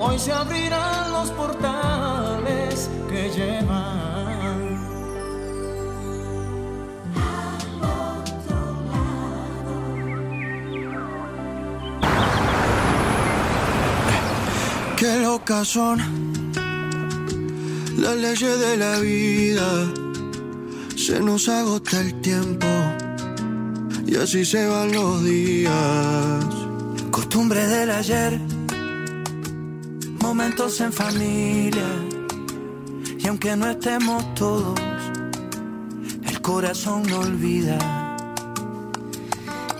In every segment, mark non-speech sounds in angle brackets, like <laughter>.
Hoy se abrirán los portales que llevan. Qué locas son las leyes de la vida. Se nos agota el tiempo y así se van los días costumbre del ayer, momentos en familia, y aunque no estemos todos, el corazón no olvida.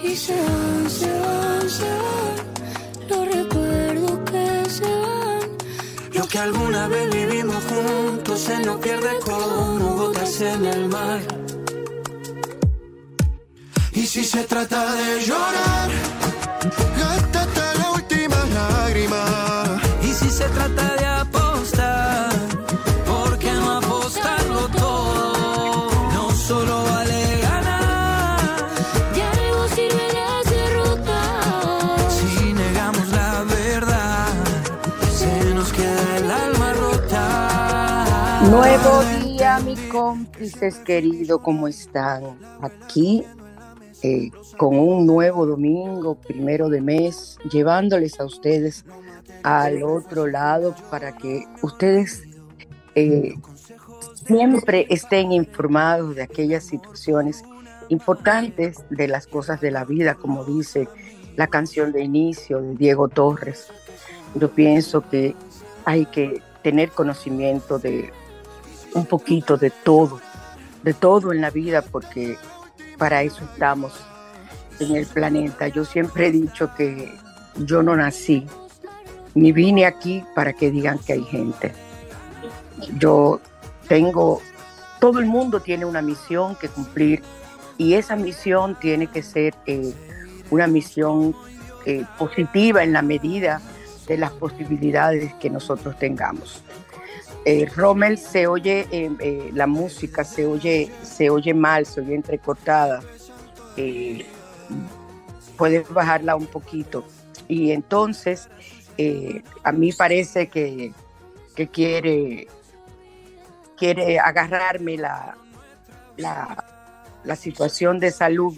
Y se van, se van, se van, los recuerdos que se van. Lo que alguna vez vivimos juntos se nos pierde como gotas en el mar. Y si se trata de llorar, y si se trata de apostar, ¿por qué no apostarlo todo? No solo vale ganar. De algo sirve la derrota. Si negamos la verdad, se nos queda el alma rota. Nuevo día, mi cómplices querido, ¿cómo están? Aquí eh, con un nuevo domingo, primero de mes, llevándoles a ustedes al otro lado para que ustedes eh, siempre estén informados de aquellas situaciones importantes de las cosas de la vida, como dice la canción de inicio de Diego Torres. Yo pienso que hay que tener conocimiento de un poquito de todo, de todo en la vida, porque para eso estamos en el planeta. Yo siempre he dicho que yo no nací, ni vine aquí para que digan que hay gente. Yo tengo, todo el mundo tiene una misión que cumplir y esa misión tiene que ser eh, una misión eh, positiva en la medida de las posibilidades que nosotros tengamos. Eh, Rommel se oye, la música se oye, se oye mal, se oye entrecortada puedes bajarla un poquito. Y entonces, eh, a mí parece que, quiere, quiere agarrarme la, la, la situación de salud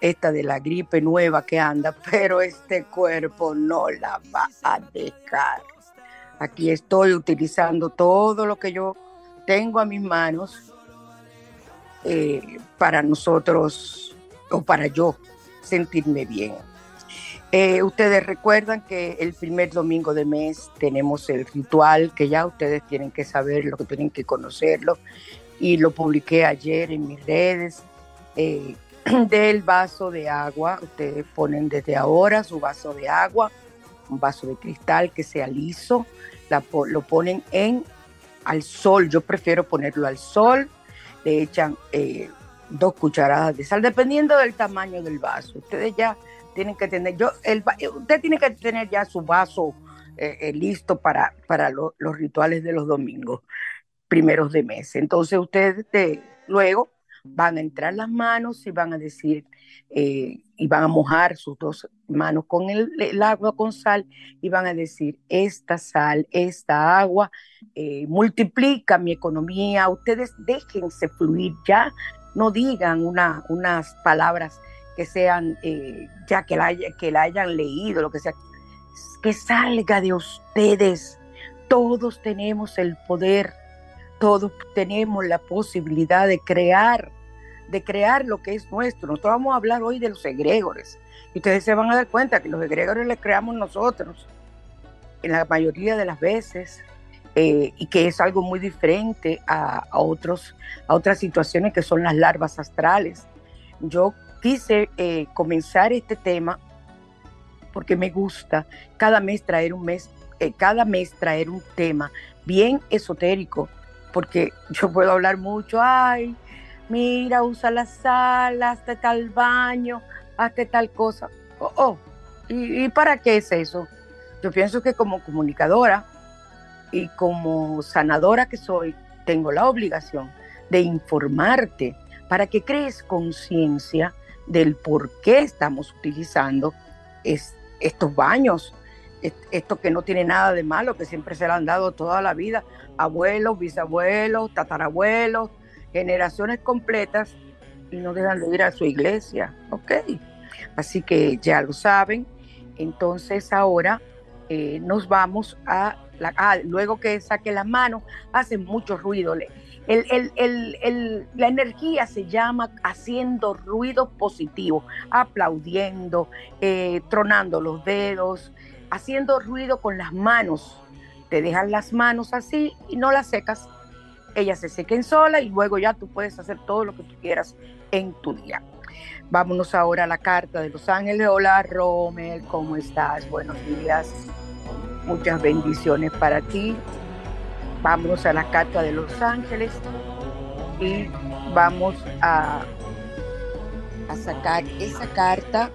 esta de la gripe nueva que anda, <laughs> pero este cuerpo no la va a dejar. Aquí estoy utilizando todo lo que yo tengo a mis manos eh, para nosotros, o para yo, sentirme bien. Eh, ustedes recuerdan que el primer domingo de mes tenemos el ritual que ya ustedes tienen que saber, lo que tienen que conocerlo, y lo publiqué ayer en mis redes. Eh, <clears throat> del vaso de agua, ustedes ponen desde ahora su vaso de agua, un vaso de cristal que sea liso, lo ponen en al sol, yo prefiero ponerlo al sol, le echan eh, dos cucharadas de sal, dependiendo del tamaño del vaso. Ustedes ya tienen que tener, yo, el, usted tiene que tener ya su vaso eh, eh, listo para, para los rituales de los domingos, primeros de mes. Entonces usted luego van a entrar las manos y van a decir, eh, y van a mojar sus dos manos con el, agua con sal y van a decir, esta sal, esta agua eh, multiplica mi economía, ustedes déjense fluir, ya no digan una, unas palabras que sean, eh, ya que la, que la hayan leído, lo que sea, que salga de ustedes. Todos tenemos el poder, todos tenemos la posibilidad de crear, de crear lo que es nuestro. Nosotros vamos a hablar hoy de los egregores. Y ustedes se van a dar cuenta que los egregores los creamos nosotros en la mayoría de las veces. Eh, y que es algo muy diferente a, otros, a otras situaciones que son las larvas astrales. Yo quise eh, comenzar este tema porque me gusta cada mes traer un mes, eh, cada mes traer un tema bien esotérico, porque yo puedo hablar mucho, ay, mira, usa la sala, hasta tal baño, hasta tal cosa. Oh, oh ¿y, ¿y para qué es eso? Yo pienso que como comunicadora y como sanadora que soy, tengo la obligación de informarte para que crees conciencia del por qué estamos utilizando estos baños, esto que no tiene nada de malo, que siempre se le han dado toda la vida, abuelos, bisabuelos, tatarabuelos, generaciones completas, y no dejan de ir a su iglesia, ¿ok? Así que ya lo saben. Entonces ahora eh, nos vamos a, la, ah, luego que saque las manos, hace mucho ruido. la energía se llama haciendo ruido positivo, aplaudiendo, eh, tronando los dedos, haciendo ruido con las manos. Te dejan las manos así y no las secas. Ellas se sequen sola y luego ya tú puedes hacer todo lo que tú quieras en tu día. Vámonos ahora a la carta de los ángeles. Hola, Romel, ¿cómo estás? Buenos días. Muchas bendiciones para ti. Vámonos a la carta de los ángeles y vamos a, a sacar esa carta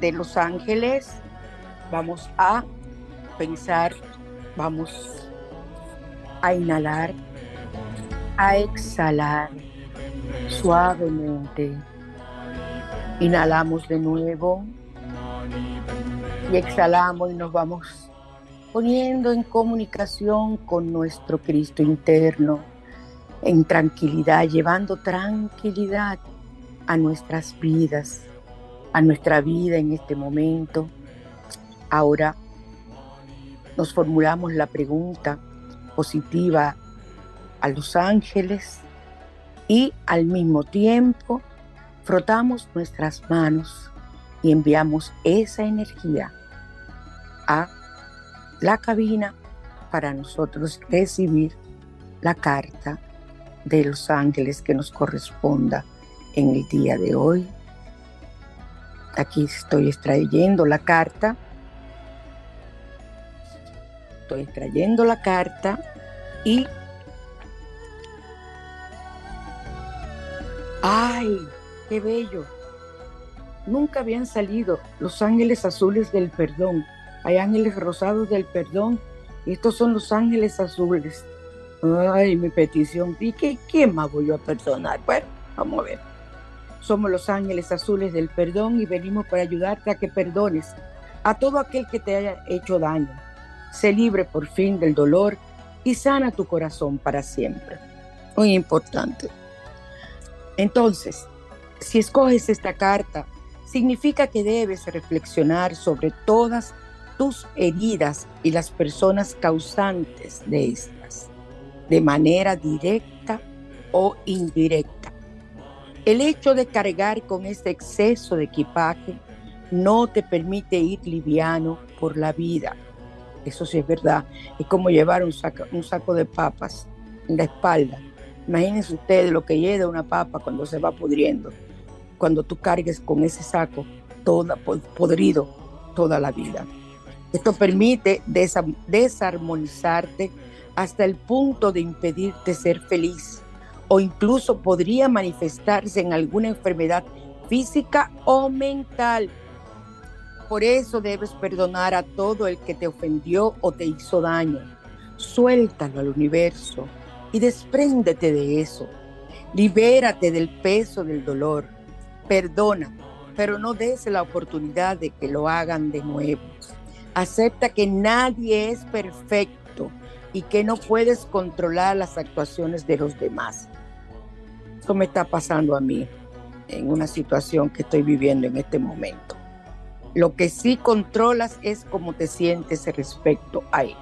de los ángeles. Vamos a pensar, vamos a inhalar, a exhalar suavemente. Inhalamos de nuevo y exhalamos y nos vamos poniendo en comunicación con nuestro Cristo interno, en tranquilidad, llevando tranquilidad a nuestras vidas, a nuestra vida en este momento. Ahora nos formulamos la pregunta positiva a los ángeles y al mismo tiempo frotamos nuestras manos y enviamos esa energía a la cabina para nosotros recibir la carta de los ángeles que nos corresponda en el día de hoy. Aquí estoy extrayendo la carta. Estoy extrayendo la carta y ¡Ay! ¡Qué bello! Nunca habían salido los ángeles azules del perdón. Hay ángeles rosados del perdón y estos son los ángeles azules. Ay, mi petición. ¿Y qué, quién más voy a perdonar? Bueno, vamos a ver. Somos los ángeles azules del perdón y venimos para ayudarte a que perdones a todo aquel que te haya hecho daño. Sé libre por fin del dolor y sana tu corazón para siempre. Muy importante. Entonces, si escoges esta carta, significa que debes reflexionar sobre todas tus heridas y las personas causantes de estas, de manera directa o indirecta. El hecho de cargar con este exceso de equipaje no te permite ir liviano por la vida. Eso sí es verdad. Es como llevar un saco, un saco de papas en la espalda Imagínense ustedes lo que lleva una papa cuando se va pudriendo, cuando tú cargues con ese saco toda, podrido toda la vida. Esto permite desarmonizarte hasta el punto de impedirte ser feliz o incluso podría manifestarse en alguna enfermedad física o mental. Por eso debes perdonar a todo el que te ofendió o te hizo daño. Suéltalo al universo, y despréndete de eso. Libérate del peso del dolor. Perdona, pero no des la oportunidad de que lo hagan de nuevo. Acepta que nadie es perfecto y que no puedes controlar las actuaciones de los demás. Eso me está pasando a mí en una situación que estoy viviendo en este momento. Lo que sí controlas es cómo te sientes respecto a él.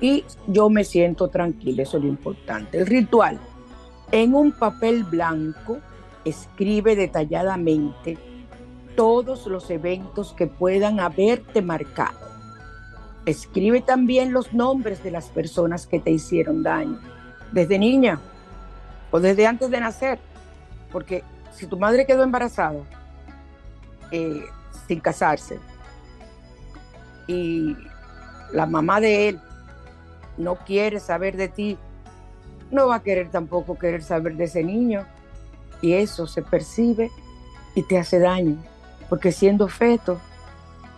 Y yo me siento tranquila, eso es lo importante. El ritual. En un papel blanco, escribe detalladamente todos los eventos que puedan haberte marcado. Escribe también los nombres de las personas que te hicieron daño, desde niña o desde antes de nacer, porque si tu madre quedó embarazada eh, sin casarse y la mamá de él no quiere saber de ti, no va a querer tampoco querer saber de ese niño. Y eso se percibe y te hace daño, porque siendo feto,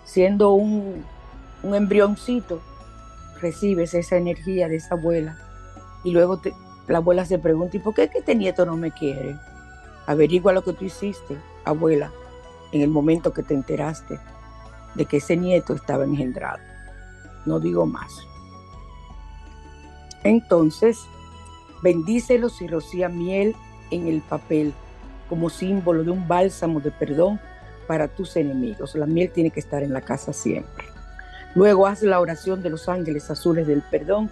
siendo un, un embrioncito, recibes esa energía de esa abuela. Y luego la abuela se pregunta, ¿y por qué este nieto no me quiere? Averigua lo que tú hiciste, abuela, en el momento que te enteraste de que ese nieto estaba engendrado. No digo más. Entonces, bendícelos y rocía miel en el papel como símbolo de un bálsamo de perdón para tus enemigos. La miel tiene que estar en la casa siempre. Luego haz la oración de los ángeles azules del perdón.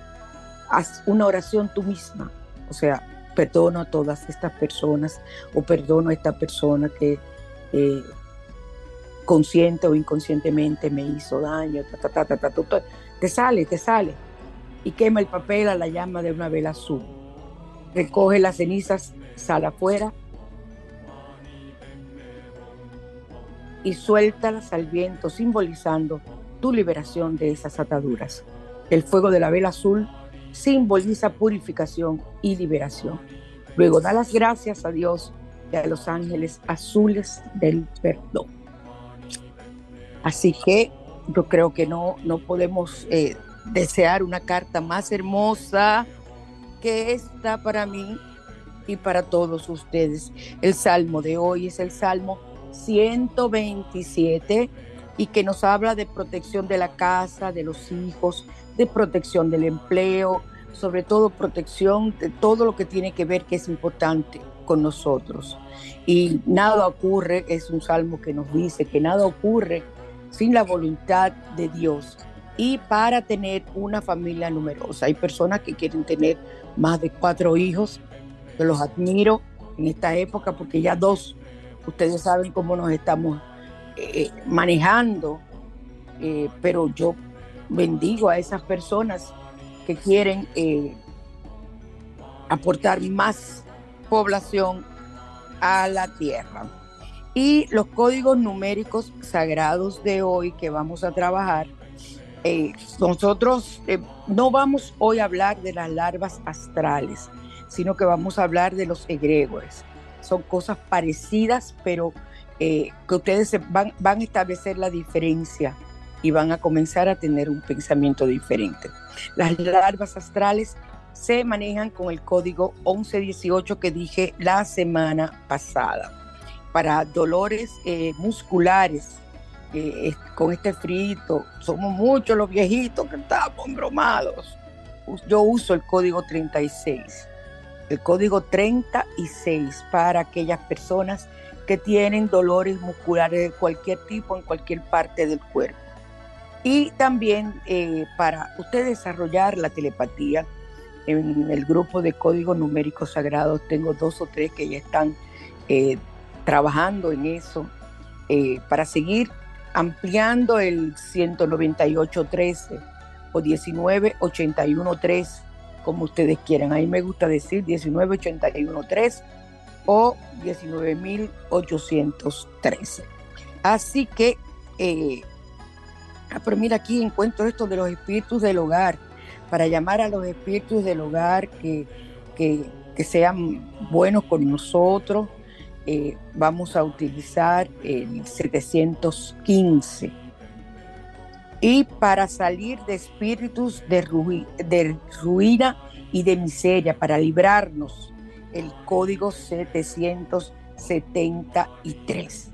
Haz una oración tú misma. O sea, perdono a todas estas personas o perdono a esta persona que eh, consciente o inconscientemente me hizo daño. te sale, te sale. Y quema el papel a la llama de una vela azul. Recoge las cenizas, sal afuera y suéltalas al viento, simbolizando tu liberación de esas ataduras. El fuego de la vela azul simboliza purificación y liberación. Luego da las gracias a Dios y a los ángeles azules del perdón. Así que yo creo que no, no podemos eh, desear una carta más hermosa que esta para mí y para todos ustedes. El salmo de hoy es el salmo 127 y que nos habla de protección de la casa, de los hijos, de protección del empleo, sobre todo protección de todo lo que tiene que ver que es importante con nosotros. Y nada ocurre, es un salmo que nos dice que nada ocurre sin la voluntad de Dios y para tener una familia numerosa. Hay personas que quieren tener más de cuatro hijos, yo los admiro en esta época porque ya dos, ustedes saben cómo nos estamos eh, manejando, eh, pero yo bendigo a esas personas que quieren eh, aportar más población a la tierra. Y los códigos numéricos sagrados de hoy que vamos a trabajar, eh, nosotros eh, no vamos hoy a hablar de las larvas astrales, sino que vamos a hablar de los egregores. Son cosas parecidas, pero que ustedes van, van a establecer la diferencia y van a comenzar a tener un pensamiento diferente. Las larvas astrales se manejan con el código 1118 que dije la semana pasada. Para dolores eh, musculares, eh, con este frito, somos muchos los viejitos que estamos embromados. Yo uso el código 36. El código 36 para aquellas personas que tienen dolores musculares de cualquier tipo en cualquier parte del cuerpo. Y también eh, para usted desarrollar la telepatía, en el grupo de códigos numéricos sagrados tengo dos o tres que ya están eh, trabajando en eso para seguir ampliando el 198.13 o 1981.3, como ustedes quieran. Ahí me gusta decir 1981.3 o 19.813. Así que Ah, pero mira, aquí encuentro esto de los espíritus del hogar, para llamar a los espíritus del hogar que, que, sean buenos con nosotros. Eh, vamos a utilizar el 715. Y para salir de espíritus de, ruina y de miseria, para librarnos el código 773.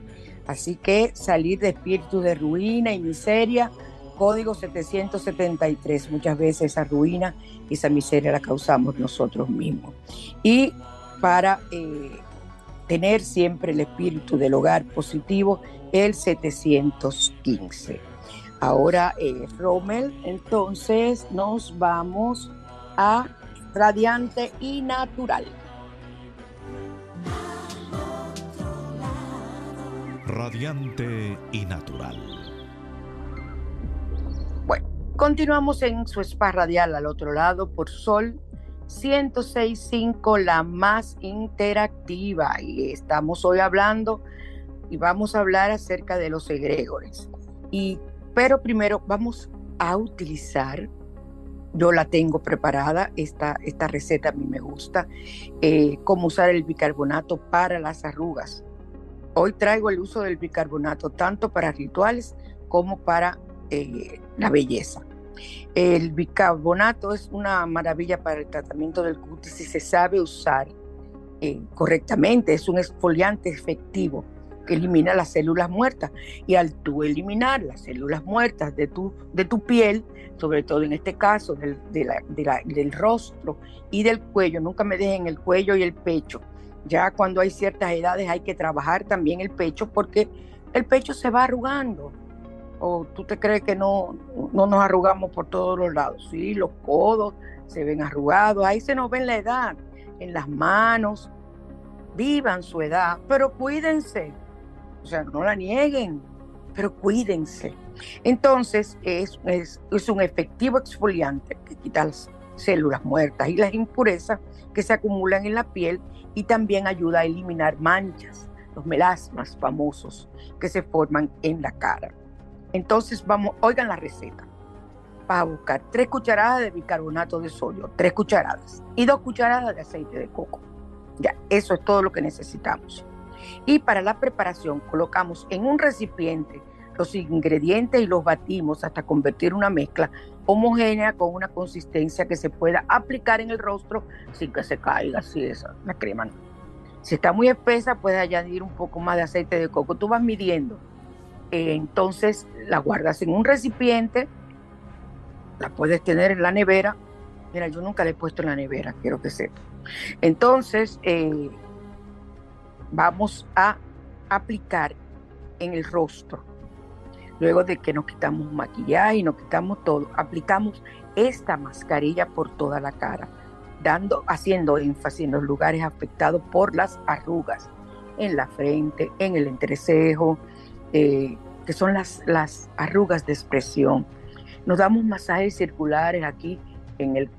Así que salir de espíritu de ruina y miseria, código 773. Muchas veces esa ruina y esa miseria la causamos nosotros mismos. Y para eh, tener siempre el espíritu del hogar positivo, el 715. Ahora, eh, Rommel, entonces nos vamos a radiante y natural. Radiante y natural. Bueno, continuamos en su spa radial al otro lado por Sol 1065, la más interactiva. Y estamos hoy hablando y vamos a hablar acerca de los egregores. Y, pero primero vamos a utilizar yo la tengo preparada, esta, esta receta a mí me gusta, eh, cómo usar el bicarbonato para las arrugas. Hoy traigo el uso del bicarbonato tanto para rituales como para eh, la belleza. El bicarbonato es una maravilla para el tratamiento del cutis si se sabe usar eh, correctamente. Es un exfoliante efectivo que elimina las células muertas. Y al tú eliminar las células muertas de tu, de tu piel, sobre todo en este caso del, del rostro y del cuello, nunca me dejen el cuello y el pecho. Ya cuando hay ciertas edades hay que trabajar también el pecho porque el pecho se va arrugando. ¿O tú te crees que no, no nos arrugamos por todos los lados? Sí, los codos se ven arrugados, ahí se nos ve la edad, en las manos. Vivan su edad, pero cuídense. O sea, no la nieguen, pero cuídense. Entonces, es, es, es un efectivo exfoliante que quita las células muertas y las impurezas que se acumulan en la piel y también ayuda a eliminar manchas, los melasmas famosos que se forman en la cara. Entonces, vamos, oigan la receta. Vas a buscar tres cucharadas de bicarbonato de sodio, tres cucharadas, y dos cucharadas de aceite de coco. Ya, eso es todo lo que necesitamos. Y para la preparación colocamos en un recipiente los ingredientes y los batimos hasta convertir una mezcla homogénea con una consistencia que se pueda aplicar en el rostro sin que se caiga así esa, la crema. Si está muy espesa, puedes añadir un poco más de aceite de coco. Tú vas midiendo. Eh, entonces la guardas en un recipiente, la puedes tener en la nevera. Mira, yo nunca la he puesto en la nevera, quiero que sepa. Entonces, eh, vamos a aplicar en el rostro. Luego de que nos quitamos maquillaje y nos quitamos todo, aplicamos esta mascarilla por toda la cara, dando, haciendo énfasis en los lugares afectados por las arrugas, en la frente, en el entrecejo, eh, que son las, las arrugas de expresión. Nos damos masajes circulares aquí en el,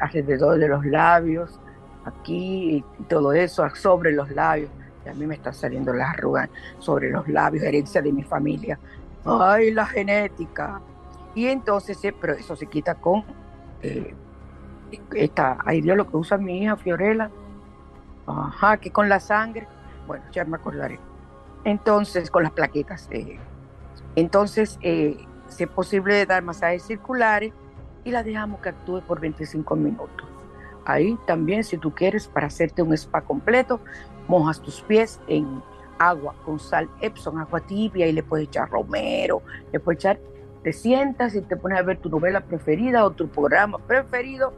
alrededor de los labios, aquí y todo eso, sobre los labios a mí me está saliendo la arruga sobre los labios, herencia de mi familia. Ay, la genética. Y entonces, eh, pero eso se quita con eh, esta, ahí lo que usa mi hija Fiorella. Ajá, que con la sangre. Bueno, ya me acordaré. Entonces, con las plaquetas. Eh, entonces, eh, si es posible dar masajes circulares y la dejamos que actúe por 25 minutos. Ahí también, si tú quieres, para hacerte un spa completo, mojas tus pies en agua con sal Epson, agua tibia y le puedes echar romero, le puedes echar, te sientas y te pones a ver tu novela preferida o tu programa preferido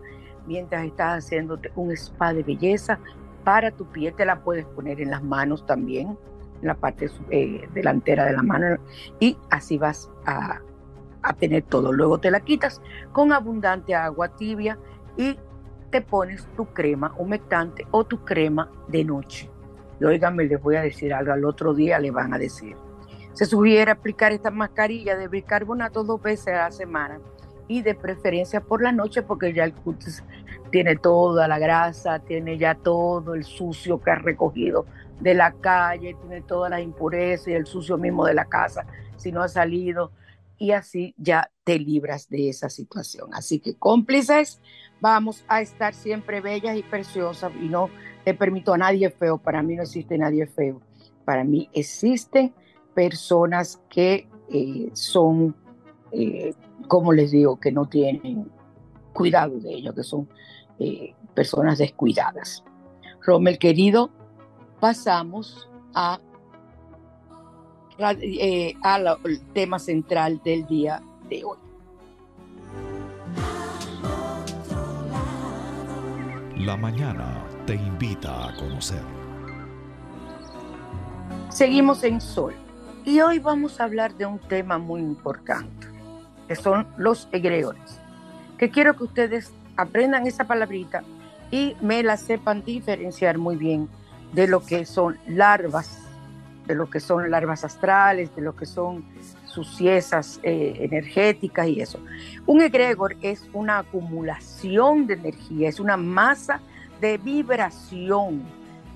mientras estás haciéndote un spa de belleza para tu piel, te la puedes poner en las manos también, en la parte eh, delantera de la mano y así vas a, a tener todo. Luego te la quitas con abundante agua tibia y te pones tu crema humectante o tu crema de noche. Y oíganme, les voy a decir algo, al otro día le van a decir. Se sugiere aplicar esta mascarilla de bicarbonato dos veces a la semana y de preferencia por la noche porque ya el cutis tiene toda la grasa, tiene ya todo el sucio que ha recogido de la calle, tiene todas las impurezas y el sucio mismo de la casa si no ha salido y así ya te libras de esa situación. Así que cómplices, vamos a estar siempre bellas y preciosas y no le permito a nadie feo. Para mí no existe nadie feo. Para mí existen personas que eh, son, eh, como les digo, que no tienen cuidado de ellos, que son eh, personas descuidadas. Rommel querido, pasamos a, eh, al tema central del día de hoy. La mañana te invita a conocer. Seguimos en Sol y hoy vamos a hablar de un tema muy importante, que son los egregores, que quiero que ustedes aprendan esa palabrita y me la sepan diferenciar muy bien de lo que son larvas, de lo que son larvas astrales, de lo que son suciesas eh, energéticas y eso. Un egregor es una acumulación de energía, es una masa de vibración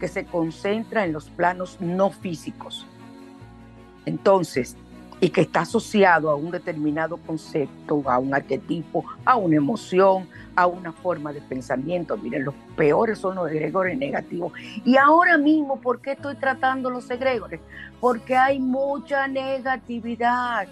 que se concentra en los planos no físicos. Entonces, y que está asociado a un determinado concepto, a un arquetipo, a una emoción, a una forma de pensamiento. Miren, los peores son los egregores negativos. Y ahora mismo, ¿por qué estoy tratando los egregores? Porque hay mucha negatividad,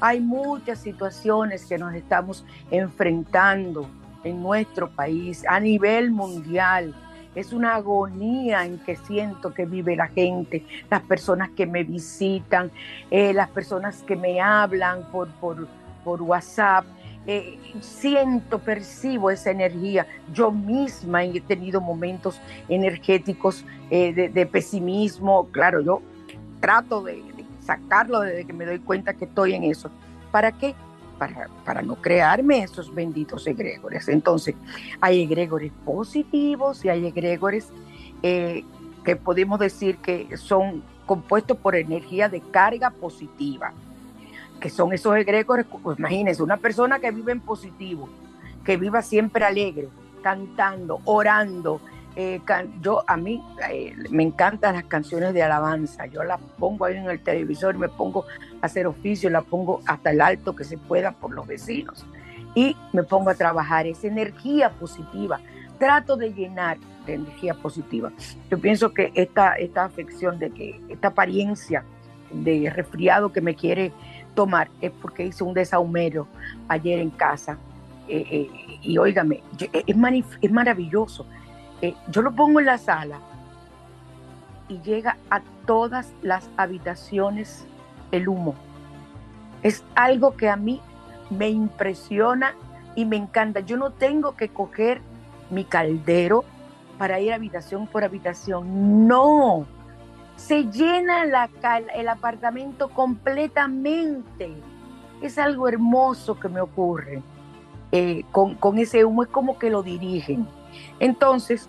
hay muchas situaciones que nos estamos enfrentando en nuestro país a nivel mundial es una agonía en que siento que vive la gente, las personas que me visitan, eh, las personas que me hablan por, por, por WhatsApp. Eh, siento, percibo esa energía. Yo misma he tenido momentos energéticos eh, de, pesimismo. Claro, yo trato de, de sacarlo desde que me doy cuenta que estoy en eso. ¿Para qué? Para, no crearme esos benditos egregores. Entonces, hay egregores positivos y hay egregores eh, que podemos decir que son compuestos por energía de carga positiva, que son esos egregores, pues, imagínense, una persona que vive en positivo, que viva siempre alegre, cantando, orando, eh, yo a mí eh, me encantan las canciones de alabanza, yo las pongo ahí en el televisor, me pongo a hacer oficio, las pongo hasta el alto que se pueda por los vecinos. Y me pongo a trabajar. Esa energía positiva, trato de llenar de energía positiva. Yo pienso que esta, esta afección de que esta apariencia de resfriado que me quiere tomar es porque hice un desahumero ayer en casa. Eh, y óigame, es, es maravilloso eh, yo lo pongo en la sala y llega a todas las habitaciones el humo. Es algo que a mí me impresiona y me encanta. Yo no tengo que coger mi caldero para ir habitación por habitación. No, se llena la, el apartamento completamente. Es algo hermoso que me ocurre eh, con, con ese humo. Es como que lo dirigen. Entonces,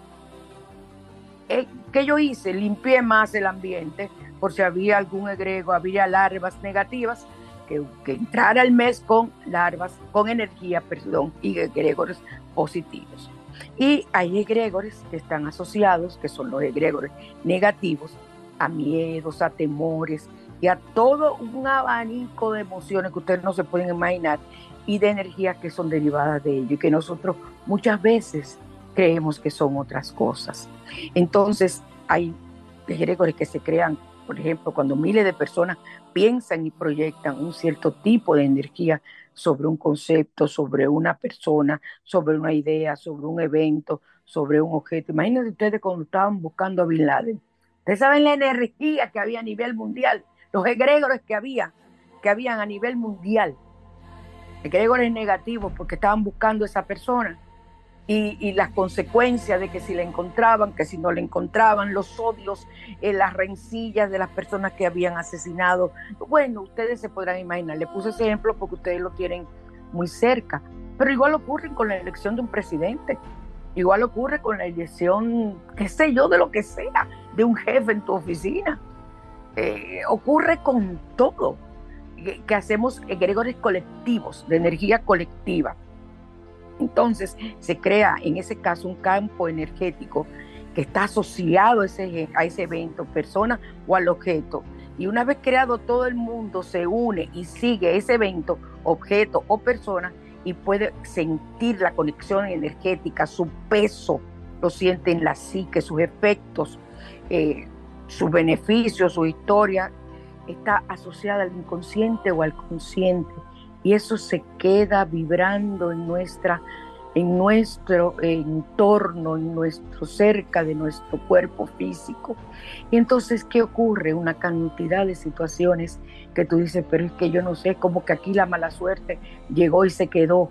eh, ¿qué yo hice? Limpié más el ambiente por si había algún egrego, había larvas negativas, que, que entrara el mes con larvas, con energía, perdón, y egregores positivos. Y hay egregores que están asociados, que son los egregores negativos, a miedos, a temores y a todo un abanico de emociones que ustedes no se pueden imaginar y de energías que son derivadas de ello y que nosotros muchas veces creemos que son otras cosas. Entonces, hay egregores que se crean, por ejemplo, cuando miles de personas piensan y proyectan un cierto tipo de energía sobre un concepto, sobre una persona, sobre una idea, sobre un evento, sobre un objeto. Imagínense ustedes cuando estaban buscando a Bin Laden. Ustedes saben la energía que había a nivel mundial, los egregores que había, que habían a nivel mundial. Egregores negativos porque estaban buscando a esa persona y, las consecuencias de que si la encontraban, que si no la encontraban, los odios, eh, las rencillas de las personas que habían asesinado. Bueno, ustedes se podrán imaginar, le puse ese ejemplo porque ustedes lo tienen muy cerca, pero igual ocurre con la elección de un presidente, igual ocurre con la elección, qué sé yo, de lo que sea, de un jefe en tu oficina. Eh, ocurre con todo, que, que hacemos egregores colectivos, de energía colectiva entonces se crea en ese caso un campo energético que está asociado a ese, evento, persona o al objeto. Y una vez creado todo el mundo se une y sigue ese evento, objeto o persona y puede sentir la conexión energética, su peso, lo siente en la psique, sus efectos, eh, sus beneficios, su historia, está asociada al inconsciente o al consciente y eso se queda vibrando en nuestra en nuestro entorno, en nuestro cerca de nuestro cuerpo físico. Y entonces, ¿qué ocurre? Una cantidad de situaciones que tú dices, pero es que yo no sé, como que aquí la mala suerte llegó y se quedó.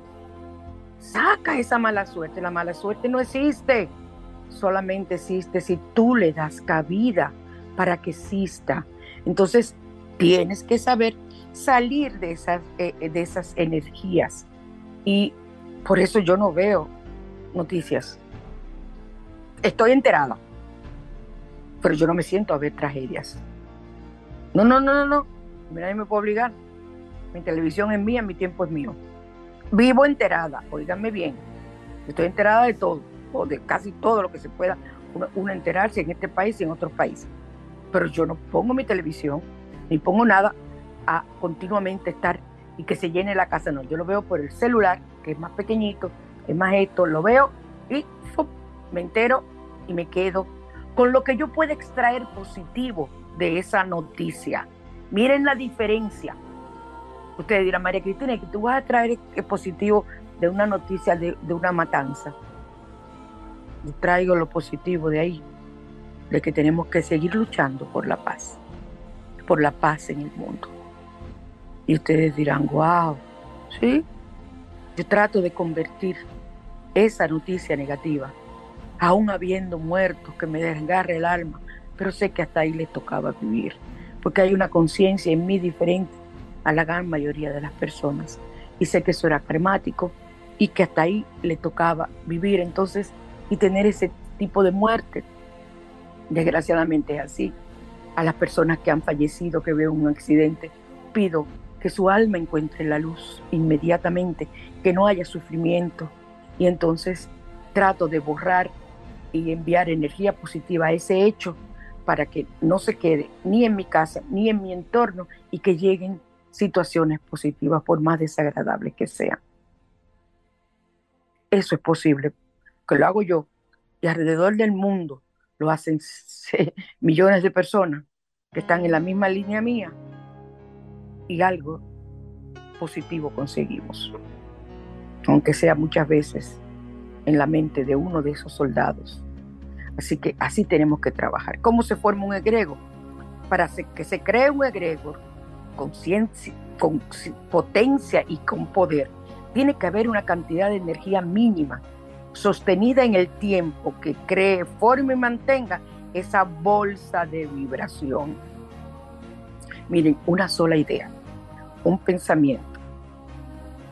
Saca esa mala suerte, la mala suerte no existe, solamente existe si tú le das cabida para que exista. Entonces, tienes que saber salir de esas, eh, de esas energías y por eso yo no veo noticias. Estoy enterada, pero yo no me siento a ver tragedias. No, no, no, no, no. Nadie me puede obligar. Mi televisión es mía, mi tiempo es mío. Vivo enterada, oíganme bien. Estoy enterada de todo, o de casi todo lo que se pueda uno, enterarse en este país y en otros países. Pero yo no pongo mi televisión, ni pongo nada a continuamente estar y que se llene la casa. No, yo lo veo por el celular, que es más pequeñito, es más esto, lo veo y me entero y me quedo con lo que yo pueda extraer positivo de esa noticia. Miren la diferencia. Ustedes dirán, María Cristina, que tú vas a traer positivo de una noticia de, de una matanza. Yo traigo lo positivo de ahí, de que tenemos que seguir luchando por la paz, por la paz en el mundo. Y ustedes dirán, wow, ¿sí? Yo trato de convertir esa noticia negativa, aún habiendo muertos que me desgarre el alma, pero sé que hasta ahí les tocaba vivir, porque hay una conciencia en mí diferente a la gran mayoría de las personas. Y sé que eso era cremático y que hasta ahí le tocaba vivir entonces y tener ese tipo de muerte. Desgraciadamente es así. A las personas que han fallecido, que veo un accidente, pido que su alma encuentre la luz inmediatamente, que no haya sufrimiento. Y entonces trato de borrar y enviar energía positiva a ese hecho para que no se quede ni en mi casa ni en mi entorno y que lleguen situaciones positivas por más desagradables que sean. Eso es posible, que lo hago yo y alrededor del mundo lo hacen <laughs> millones de personas que están en la misma línea mía y algo positivo conseguimos, aunque sea muchas veces en la mente de uno de esos soldados. Así que así tenemos que trabajar. ¿Cómo se forma un egregor? Para que se cree un egregor con, con potencia y con poder, tiene que haber una cantidad de energía mínima, sostenida en el tiempo, que cree, forme y mantenga esa bolsa de vibración Miren, una sola idea, un pensamiento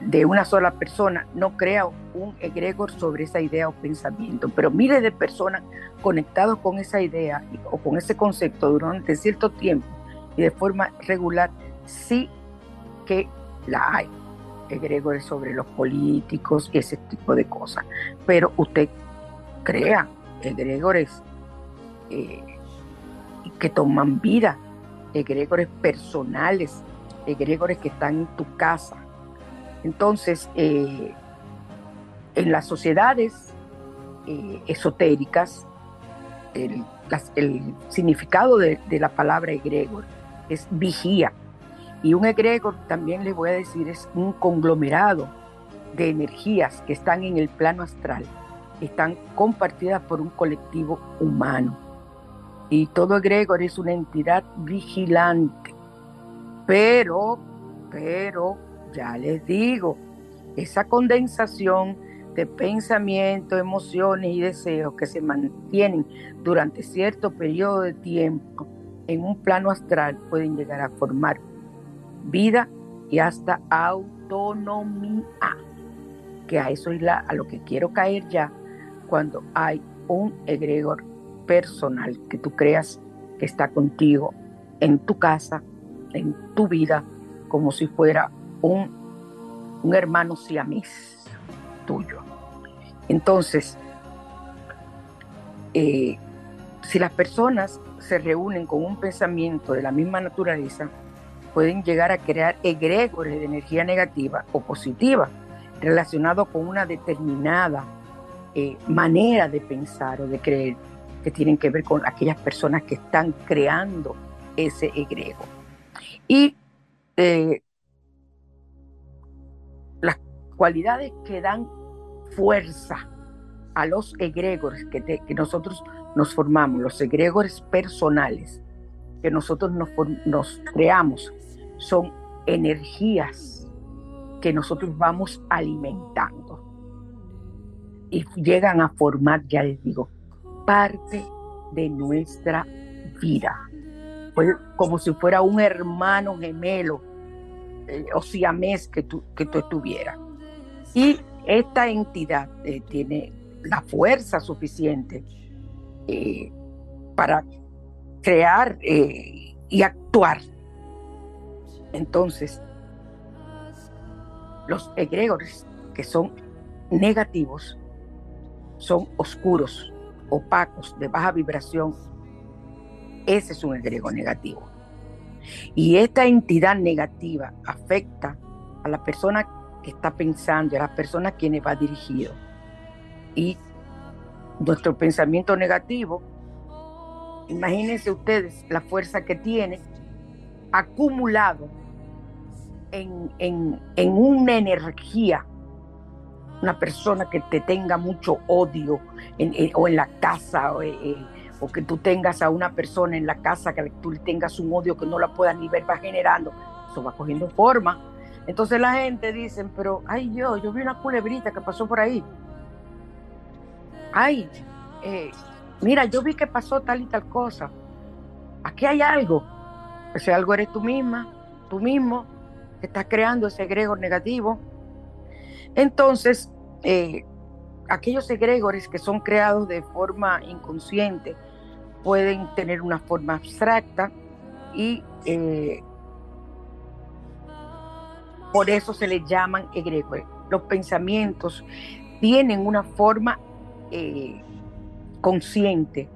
de una sola persona no crea un egregor sobre esa idea o pensamiento, pero miles de personas conectados con esa idea o con ese concepto durante cierto tiempo y de forma regular, sí que la hay. Egregores sobre los políticos y ese tipo de cosas. Pero usted crea egregores eh, que toman vida egregores personales, egregores que están en tu casa. Entonces, eh, en las sociedades eh, esotéricas, el, significado de, la palabra egregor es vigía. Y un egregor, también les voy a decir, es un conglomerado de energías que están en el plano astral, están compartidas por un colectivo humano y todo egregor es una entidad vigilante. Pero, pero, ya les digo, esa condensación de pensamientos, emociones y deseos que se mantienen durante cierto periodo de tiempo en un plano astral pueden llegar a formar vida y hasta autonomía, que a eso es la, a lo que quiero caer ya cuando hay un egregor personal que tú creas que está contigo en tu casa, en tu vida, como si fuera un, un hermano siamés tuyo. Entonces, eh, si las personas se reúnen con un pensamiento de la misma naturaleza, pueden llegar a crear egregores de energía negativa o positiva relacionados con una determinada eh, manera de pensar o de creer que tienen que ver con aquellas personas que están creando ese egrego. Y eh, las cualidades que dan fuerza a los egregores que, que nosotros nos formamos, los egregores personales que nosotros nos, nos creamos, son energías que nosotros vamos alimentando y llegan a formar, ya les digo, parte de nuestra vida. Como si fuera un hermano gemelo eh, o siamés que tú, que tú estuvieras. Y esta entidad eh, tiene la fuerza suficiente eh, para crear y actuar. Entonces, los egregores que son negativos son oscuros, opacos, de baja vibración. Ese es un egregor negativo. Y esta entidad negativa afecta a la persona que está pensando, a las personas a quienes va dirigido. Y nuestro pensamiento negativo, imagínense ustedes la fuerza que tiene acumulado en, en una energía una persona que te tenga mucho odio o en la casa o, eh, o, que tú tengas a una persona en la casa que tú tengas un odio que no la puedas ni ver, va generando, eso va cogiendo forma. Entonces la gente dice, pero, ay yo, yo vi una culebrita que pasó por ahí. Ay, eh, mira, yo vi que pasó tal y tal cosa. Aquí hay algo. Ese algo eres tú misma, tú mismo, que estás creando ese grego negativo entonces, eh, aquellos egregores que son creados de forma inconsciente pueden tener una forma abstracta y eh, por eso se les llaman egregores. Los pensamientos tienen una forma eh, consciente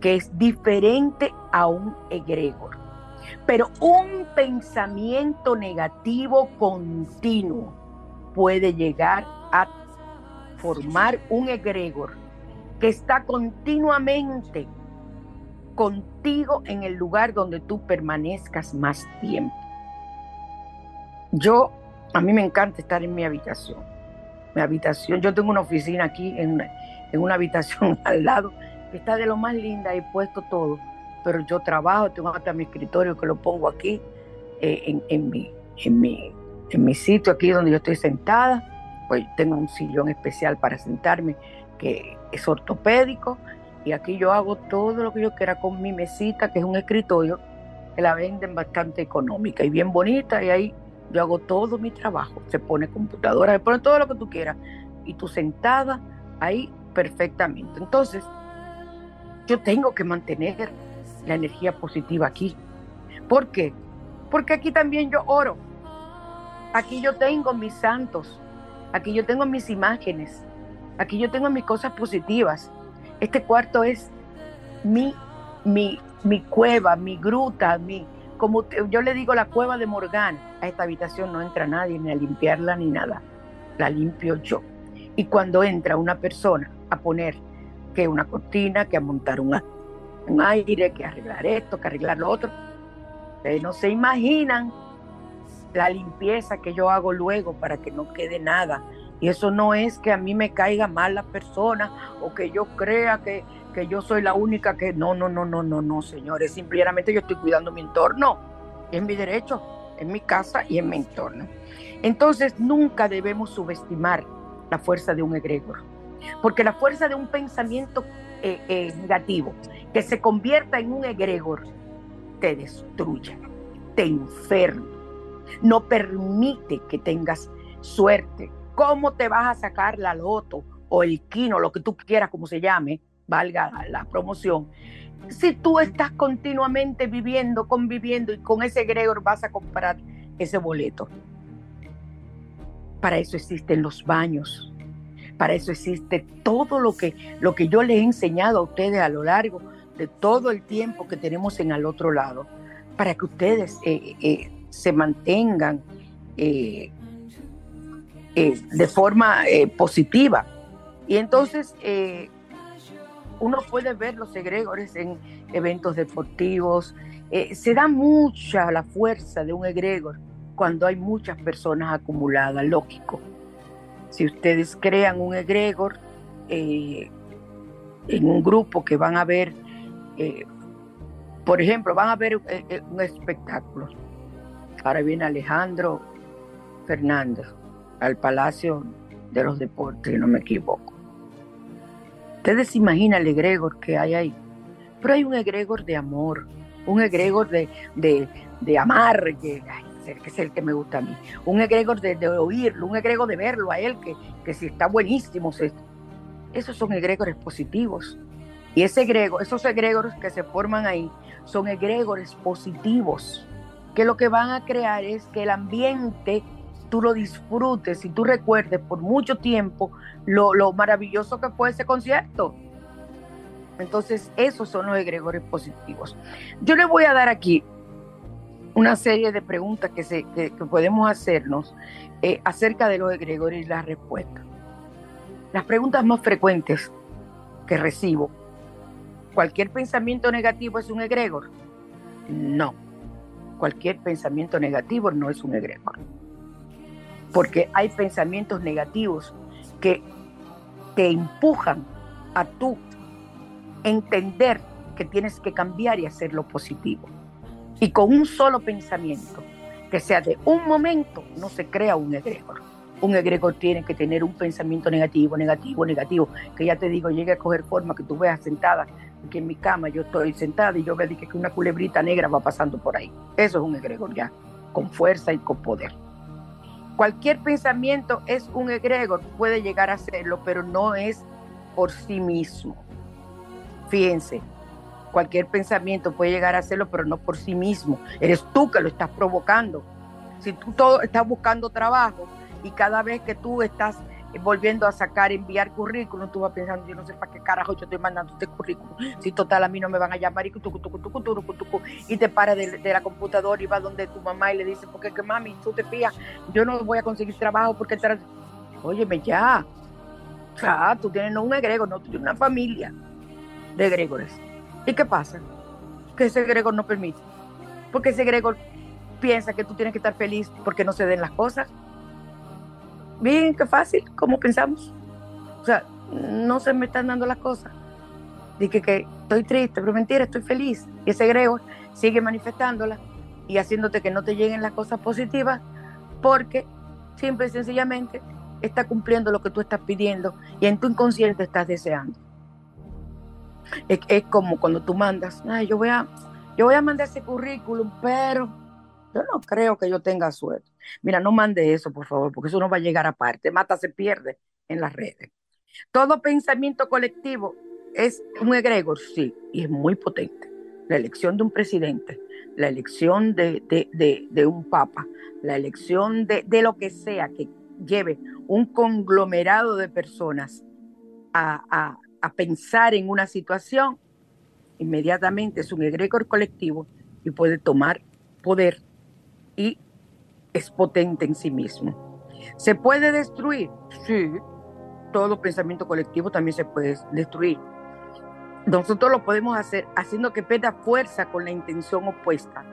que es diferente a un egregor. Pero un pensamiento negativo continuo puede llegar a formar un egregor que está continuamente contigo en el lugar donde tú permanezcas más tiempo. Yo, a mí me encanta estar en mi habitación. Mi habitación, yo tengo una oficina aquí en una, en una habitación <laughs> al lado que está de lo más linda, he puesto todo, pero yo trabajo, tengo hasta mi escritorio que lo pongo aquí eh, en, en, mi, en, mi, en mi sitio aquí donde yo estoy sentada, pues tengo un sillón especial para sentarme que es ortopédico y aquí yo hago todo lo que yo quiera con mi mesita, que es un escritorio, que la venden bastante económica y bien bonita y ahí yo hago todo mi trabajo. Se pone computadora, se pone todo lo que tú quieras y tú sentada ahí perfectamente. Entonces, yo tengo que mantener la energía positiva aquí. ¿Por qué? Porque aquí también yo oro. Aquí yo tengo mis santos, aquí yo tengo mis imágenes, aquí yo tengo mis cosas positivas. Este cuarto es mi, mi, mi cueva, mi gruta, mi, como yo le digo la cueva de Morgan. A esta habitación no entra nadie ni a limpiarla ni nada. La limpio yo. Y cuando entra una persona a poner que una cortina, que a montar un, un aire, que arreglar esto, que arreglar lo otro, no se imaginan la limpieza que yo hago luego para que no quede nada. Y eso no es que a mí me caiga mal la persona o que yo crea que, que yo soy la única que... No, no, no, no, no, no, señores. Simplemente yo estoy cuidando mi entorno. Es mi derecho, en mi casa y en mi entorno. Entonces nunca debemos subestimar la fuerza de un egregor. Porque la fuerza de un pensamiento eh, eh, negativo que se convierta en un egregor te destruye, te enferma no permite que tengas suerte. ¿Cómo te vas a sacar la loto o el quino, lo que tú quieras, como se llame, valga la promoción? Si tú estás continuamente viviendo, conviviendo y con ese Gregor vas a comprar ese boleto. Para eso existen los baños. Para eso existe todo lo que, lo que yo les he enseñado a ustedes a lo largo de todo el tiempo que tenemos en el otro lado. Para que ustedes eh, eh, se mantengan eh, eh, de forma eh, positiva. Y entonces uno puede ver los egregores en eventos deportivos. se da mucha la fuerza de un egregor cuando hay muchas personas acumuladas, lógico. si ustedes crean un egregor eh, en un grupo que van a ver, eh, por ejemplo, van a ver eh, un espectáculo. Ahora viene Alejandro Fernández al Palacio de los Deportes, si no me equivoco. Ustedes se imaginan el egregor que hay ahí. Pero hay un egregor de amor, un egregor de, de, amar, que, es el que me gusta a mí. Un egregor de, oírlo, un egregor de verlo a él, que, que si está buenísimo. esos son egregores positivos. Y ese egrego, esos egregores que se forman ahí son egregores positivos, que lo que van a crear es que el ambiente tú lo disfrutes y tú recuerdes por mucho tiempo lo, lo maravilloso que fue ese concierto. Entonces, esos son los egregores positivos. Yo le voy a dar aquí una serie de preguntas que, que, podemos hacernos eh, acerca de los egregores y las respuestas. Las preguntas más frecuentes que recibo. ¿Cualquier pensamiento negativo es un egregor? No. Cualquier pensamiento negativo no es un egregor. Porque hay pensamientos negativos que te empujan a tú entender que tienes que cambiar y hacer lo positivo. Y con un solo pensamiento, que sea de un momento, no se crea un egregor. Un egregor tiene que tener un pensamiento negativo, negativo, negativo, que ya te digo, llegue a coger forma, que tú veas sentada, que en mi cama yo estoy sentada y yo veo que una culebrita negra va pasando por ahí. Eso es un egregor ya, con fuerza y con poder. Cualquier pensamiento es un egregor, puede llegar a serlo, pero no es por sí mismo. Fíjense, cualquier pensamiento puede llegar a hacerlo, pero no por sí mismo. Eres tú que lo estás provocando. Si tú todo estás buscando trabajo y cada vez que tú estás volviendo a sacar, enviar currículum, tú vas pensando, yo no sé para qué carajo yo estoy mandando este currículum, si total a mí no me van a llamar y, y te para de, la computadora y va donde tu mamá y le dice, porque que mami, tú te fías, yo no voy a conseguir trabajo porque, óyeme ya, sea, tú tienes no un egrego, no, tú tienes una familia de Gregores. ¿Y qué pasa? Que ese Gregor no permite. Porque ese Gregor piensa que tú tienes que estar feliz porque no se den las cosas. Bien, qué fácil, como pensamos. O sea, no se me están dando las cosas. Dije que estoy triste, pero mentira, estoy feliz. Y ese Gregor sigue manifestándola y haciéndote que no te lleguen las cosas positivas porque simple y sencillamente está cumpliendo lo que tú estás pidiendo y en tu inconsciente estás deseando. Es, como cuando tú mandas, yo voy a, yo voy a mandar ese currículum, pero yo no creo que yo tenga suerte. Mira, no mande eso, por favor, porque eso no va a llegar aparte. Mata se pierde en las redes. Todo pensamiento colectivo es un egregor, sí, y es muy potente. La elección de un presidente, la elección de, de, un papa, la elección de, lo que sea que lleve un conglomerado de personas a, a pensar en una situación, inmediatamente es un egregor colectivo y puede tomar poder y es potente en sí mismo. ¿Se puede destruir? Sí, todo pensamiento colectivo también se puede destruir. Nosotros lo podemos hacer haciendo que pierda fuerza con la intención opuesta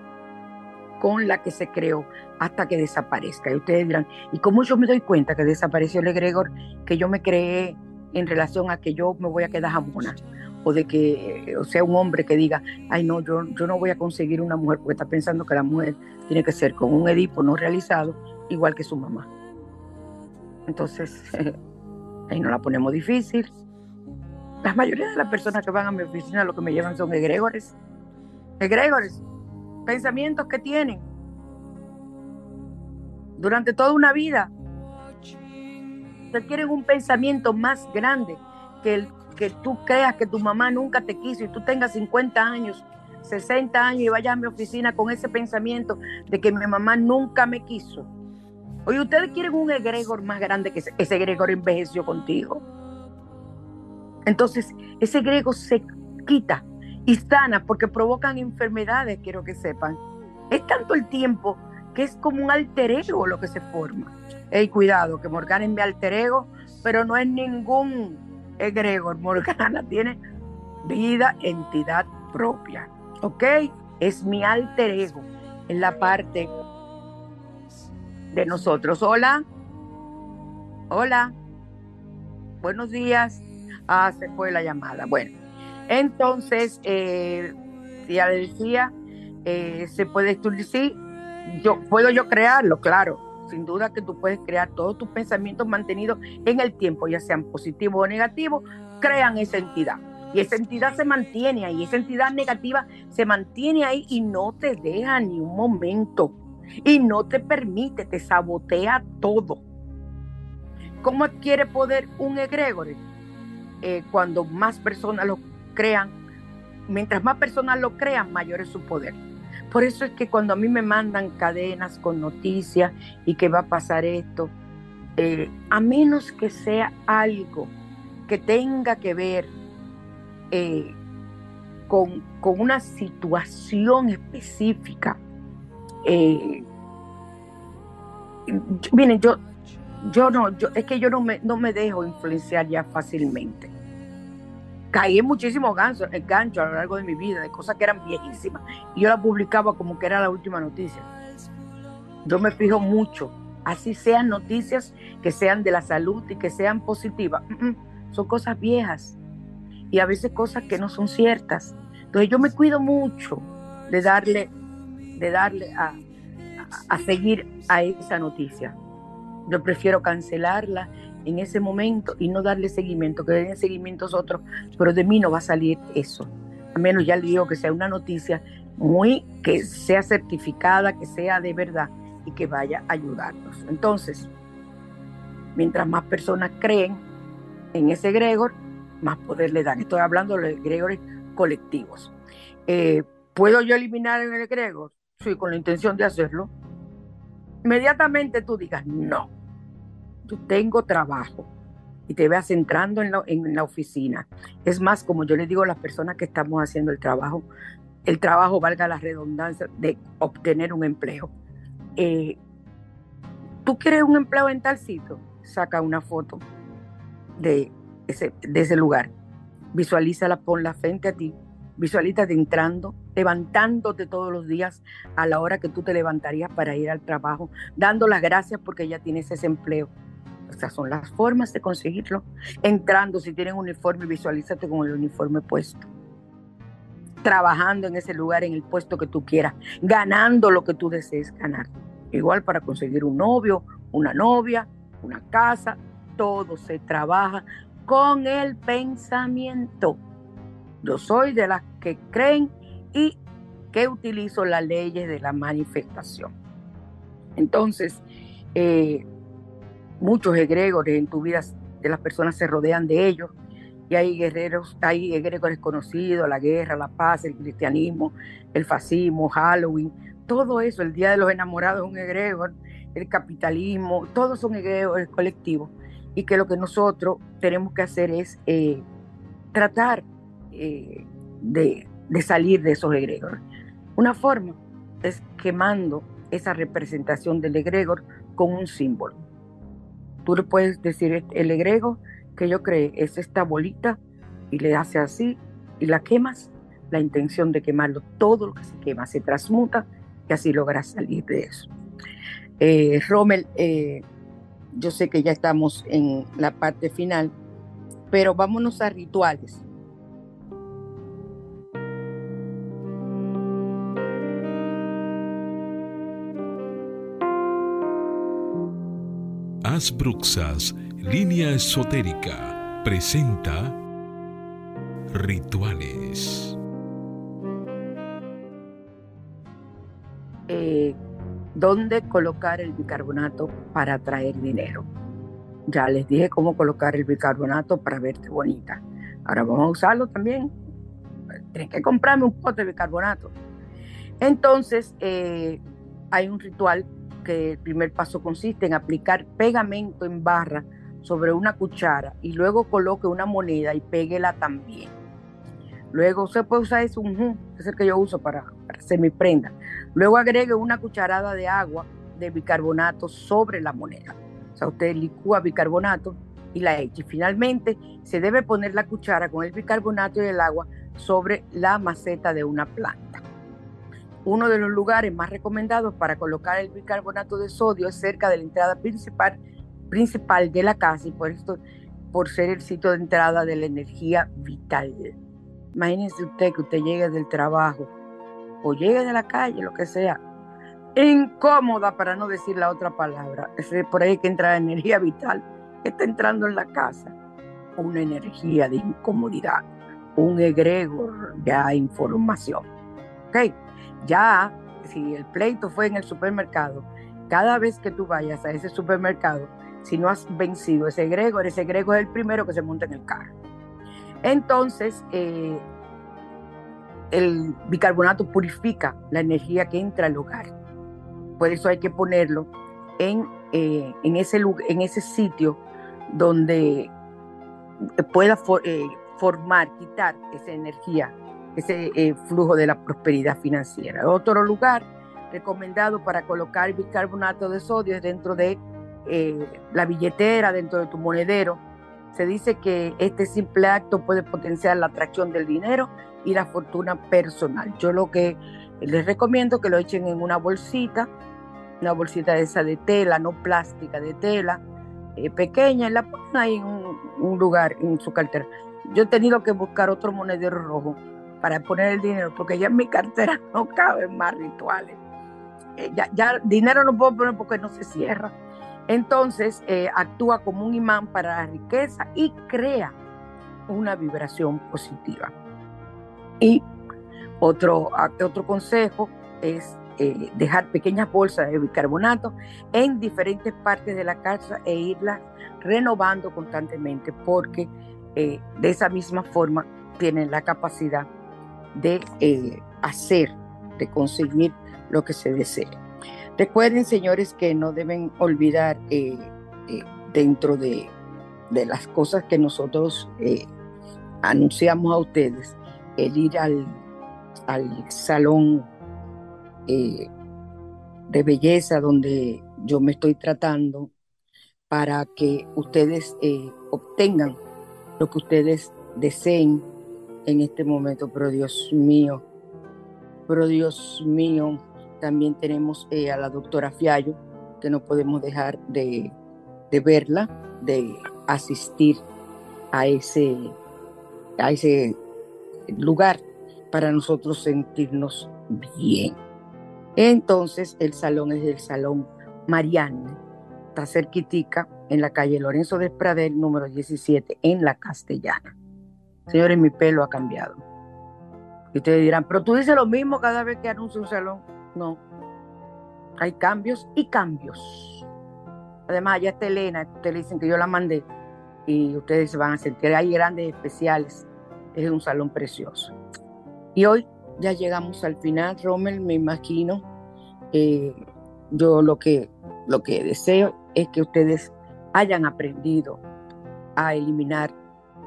con la que se creó hasta que desaparezca. Y ustedes dirán, ¿y cómo yo me doy cuenta que desapareció el egregor que yo me creé en relación a que yo me voy a quedar jamona o de que o sea un hombre que diga, ay no, yo, yo no voy a conseguir una mujer porque está pensando que la mujer tiene que ser con un Edipo no realizado, igual que su mamá. Entonces, <laughs> ahí no la ponemos difícil. La mayoría de las personas que van a mi oficina lo que me llevan son egregores. Egregores, pensamientos que tienen durante toda una vida quieren un pensamiento más grande que el que tú creas que tu mamá nunca te quiso y tú tengas 50 años, 60 años y vayas a mi oficina con ese pensamiento de que mi mamá nunca me quiso. Oye, ustedes quieren un egregor más grande que ese, egregor envejeció contigo. Entonces, ese egregor se quita y sana porque provocan enfermedades, quiero que sepan. Es tanto el tiempo que es como un alter ego lo que se forma. Ey, cuidado, que Morgana es mi alter ego, pero no es ningún egregor. Morgana <laughs> tiene vida, entidad propia. ¿Ok? Es mi alter ego. En la parte de nosotros. Hola. Hola. Buenos días. Ah, se fue la llamada. Bueno, entonces, eh, ya decía, eh, se puede estudiar, sí, yo, puedo yo crearlo, claro. Sin duda que tú puedes crear todos tus pensamientos mantenidos en el tiempo, ya sean positivos o negativos, crean esa entidad. Y esa entidad se mantiene ahí, esa entidad negativa se mantiene ahí y no te deja ni un momento. Y no te permite, te sabotea todo. ¿Cómo adquiere poder un egregore? Eh, cuando más personas lo crean, mientras más personas lo crean, mayor es su poder. Por eso es que cuando a mí me mandan cadenas con noticias y que va a pasar esto, eh, a menos que sea algo que tenga que ver eh, con, una situación específica, eh, miren, yo, yo no, yo, es que yo no me, no me dejo influenciar ya fácilmente caí en muchísimos ganchos, gancho a lo largo de mi vida, de cosas que eran viejísimas, y yo las publicaba como que era la última noticia. Yo me fijo mucho, así sean noticias que sean de la salud y que sean positivas, son cosas viejas y a veces cosas que no son ciertas. Entonces yo me cuido mucho de darle, de darle a seguir a esa noticia. Yo prefiero cancelarla en ese momento y no darle seguimiento, que den seguimiento a otros, pero de mí no va a salir eso. A menos ya le digo que sea una noticia muy, que sea certificada, que sea de verdad y que vaya a ayudarnos. Entonces, mientras más personas creen en ese egregor, más poder le dan. Estoy hablando de los egregores colectivos. Eh, ¿Puedo yo eliminar el egregor? Sí, con la intención de hacerlo. Inmediatamente tú digas, no, yo tengo trabajo y te veas entrando en la, en la oficina. Es más, como yo le digo a las personas que estamos haciendo el trabajo, el trabajo valga la redundancia de obtener un empleo. Eh, ¿Tú quieres un empleo en tal sitio? Saca una foto de ese, de ese lugar. Visualízala, ponla frente a ti. Visualízate entrando, levantándote todos los días a la hora que tú te levantarías para ir al trabajo, dando las gracias porque ya tienes ese empleo estas son las formas de conseguirlo. Entrando, si tienen uniforme, visualízate con el uniforme puesto. Trabajando en ese lugar, en el puesto que tú quieras. Ganando lo que tú desees ganar. Igual para conseguir un novio, una novia, una casa. Todo se trabaja con el pensamiento. Yo soy de las que creen y que utilizo las leyes de la manifestación. Entonces, eh, muchos egregores en tu vida de las personas se rodean de ellos y hay guerreros, hay egregores conocidos, la guerra, la paz, el cristianismo, el fascismo, Halloween, todo eso, el Día de los Enamorados es un egregor, el capitalismo, todos son egregores colectivos y que lo que nosotros tenemos que hacer es eh, tratar eh, de, de salir de esos egregores. Una forma es quemando esa representación del egregor con un símbolo. Tú le puedes decir, el egrego que yo creé es esta bolita y le hace así y la quemas. La intención de quemarlo, todo lo que se quema se transmuta y así logras salir de eso. Eh, Rommel, eh, yo sé que ya estamos en la parte final, pero vámonos a rituales. Bruxas, línea esotérica, presenta Rituales. Eh, ¿Dónde colocar el bicarbonato para atraer dinero? Ya les dije cómo colocar el bicarbonato para verte bonita. Ahora vamos a usarlo también. Tienes que comprarme un pote de bicarbonato. Entonces, eh, hay un ritual que el primer paso consiste en aplicar pegamento en barra sobre una cuchara y luego coloque una moneda y péguela también. Luego se puede usar ese un es el que yo uso para, para hacer mi prenda. Luego agregue una cucharada de agua de bicarbonato sobre la moneda. O sea, usted licúa bicarbonato y la echa. Y finalmente se debe poner la cuchara con el bicarbonato y el agua sobre la maceta de una planta. Uno de los lugares más recomendados para colocar el bicarbonato de sodio es cerca de la entrada principal, principal de la casa y por esto, por ser el sitio de entrada de la energía vital. Imagínense usted que usted llegue del trabajo o llegue de la calle, lo que sea, incómoda para no decir la otra palabra. Es por ahí que entra la energía vital que está entrando en la casa. Una energía de incomodidad, un egregor de información. ¿Ok? Ya, si el pleito fue en el supermercado, cada vez que tú vayas a ese supermercado, si no has vencido ese egregor, ese egregor es el primero que se monta en el carro. Entonces, eh, el bicarbonato purifica la energía que entra al hogar. Por eso hay que ponerlo en, eh, en, ese, en ese sitio donde pueda eh, formar, quitar esa energía, ese eh, flujo de la prosperidad financiera. Otro lugar recomendado para colocar bicarbonato de sodio es dentro de la billetera, dentro de tu monedero. Se dice que este simple acto puede potenciar la atracción del dinero y la fortuna personal. Yo lo que les recomiendo que lo echen en una bolsita, una bolsita de esa de tela, no plástica, de tela, eh, pequeña, y la ponen ahí en un, lugar, en su cartera. Yo he tenido que buscar otro monedero rojo para poner el dinero, porque ya en mi cartera <laughs> no caben más rituales. Eh, ya, ya, dinero no puedo poner porque no se cierra. Entonces eh, actúa como un imán para la riqueza y crea una vibración positiva. Y otro, otro consejo es eh, dejar pequeñas bolsas de bicarbonato en diferentes partes de la casa e irlas renovando constantemente porque de esa misma forma tienen la capacidad de eh, hacer, de conseguir lo que se desee. Recuerden, señores, que no deben olvidar dentro de, de, las cosas que nosotros anunciamos a ustedes, el ir al, al salón eh, de belleza donde yo me estoy tratando para que ustedes eh, obtengan lo que ustedes deseen en este momento. Pero Dios mío, pero Dios mío, también tenemos eh, a la doctora Fiallo, que no podemos dejar de, de verla, de asistir a ese, a ese lugar para nosotros sentirnos bien. Entonces el salón es el Salón Marianne, está cerquitica en la calle Lorenzo de Pradel, número 17, en la Castellana. Señores, mi pelo ha cambiado. Y ustedes dirán, pero tú dices lo mismo cada vez que anuncia un salón. No, hay cambios y cambios. Además, allá está Elena, ustedes dicen que yo la mandé y ustedes se van a sentir, hay grandes especiales es un salón precioso. Y hoy ya llegamos al final, Rommel, me imagino. Eh, yo lo que, lo que deseo es que ustedes hayan aprendido a eliminar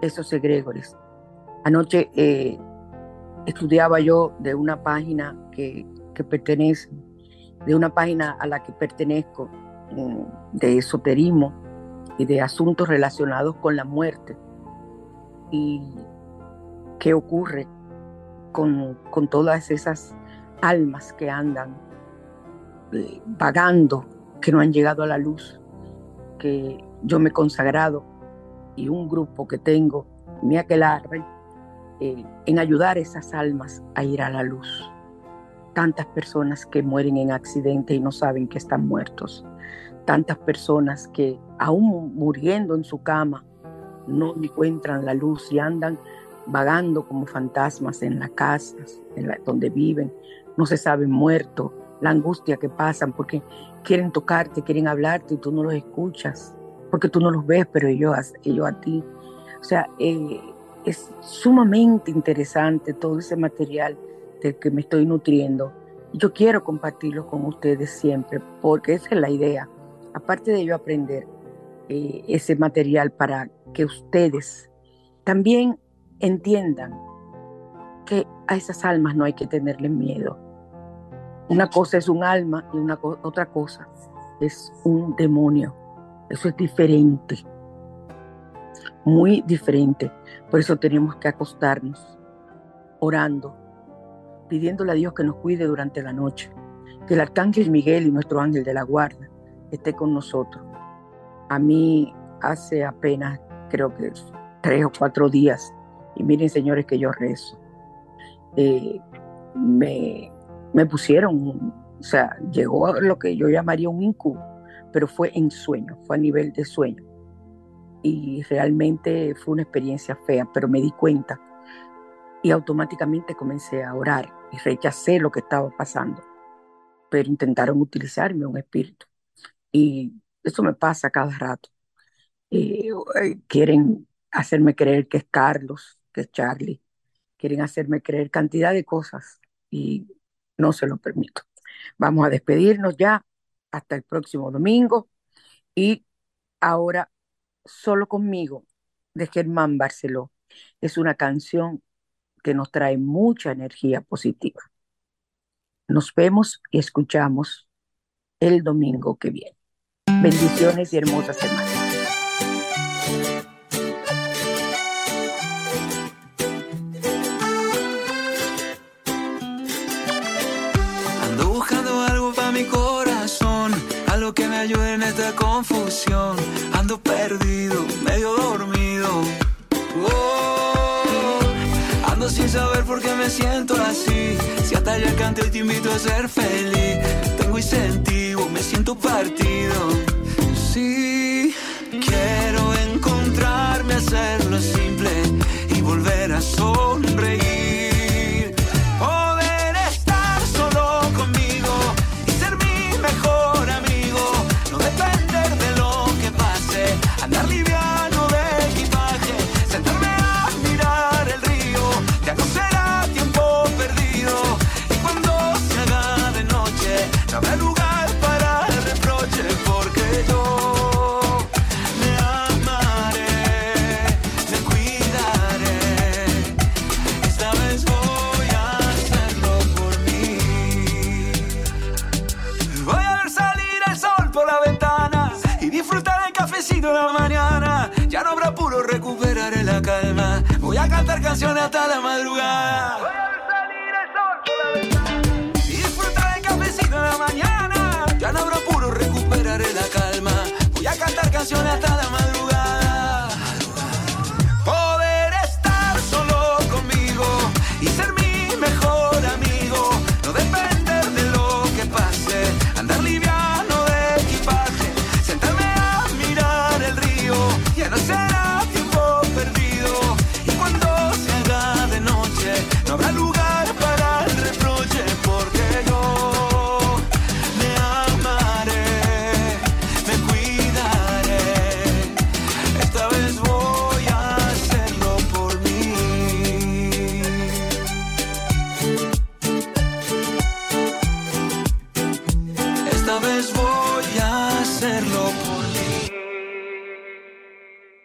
esos egregores. Anoche eh, estudiaba yo de una página que, pertenece, de una página a la que pertenezco, mm, de esoterismo y de asuntos relacionados con la muerte. Y qué ocurre con, todas esas almas que andan eh, vagando, que no han llegado a la luz, que yo me he consagrado y un grupo que tengo, mi aquelarre, eh, en ayudar esas almas a ir a la luz. Tantas personas que mueren en accidente y no saben que están muertos. Tantas personas que aún muriendo en su cama no encuentran la luz y andan vagando como fantasmas en las casas en donde viven, no se saben muertos, la angustia que pasan porque quieren tocarte, quieren hablarte y tú no los escuchas, porque tú no los ves, pero ellos, ellos a ti. O sea, eh, es sumamente interesante todo ese material del que me estoy nutriendo. Yo quiero compartirlo con ustedes siempre, porque esa es la idea. Aparte de yo aprender eh, ese material para que ustedes también entiendan que a esas almas no hay que tenerle miedo. Una cosa es un alma y una otra cosa es un demonio. Eso es diferente, muy diferente. Por eso tenemos que acostarnos orando, pidiéndole a Dios que nos cuide durante la noche, que el arcángel Miguel y nuestro ángel de la guarda esté con nosotros A mí hace apenas, creo que tres o cuatro días, y miren señores que yo rezo, eh, me, me pusieron, o sea, llegó lo que yo llamaría un incubo, pero fue en sueño, fue a nivel de sueño. Y realmente fue una experiencia fea, pero me di cuenta y automáticamente comencé a orar y rechacé lo que estaba pasando. Pero intentaron utilizarme un espíritu. Y eso me pasa cada rato. Eh, quieren hacerme creer que es Carlos, que es Charlie. Quieren hacerme creer cantidad de cosas y no se lo permito. Vamos a despedirnos ya hasta el próximo domingo y ahora solo conmigo de Germán Barceló. Es una canción que nos trae mucha energía positiva. Nos vemos y escuchamos el domingo que viene. Bendiciones y hermosas semanas. Ando buscando algo para mi corazón, algo que me ayude en esta confusión. Ando perdido, medio dormido. Oh, ando sin saber por qué me siento así. Si hasta ya canto y te invito a ser feliz. Tengo incentivo, me siento partido. Sí, quiero encontrarme, hacerlo simple y volver a sonreír.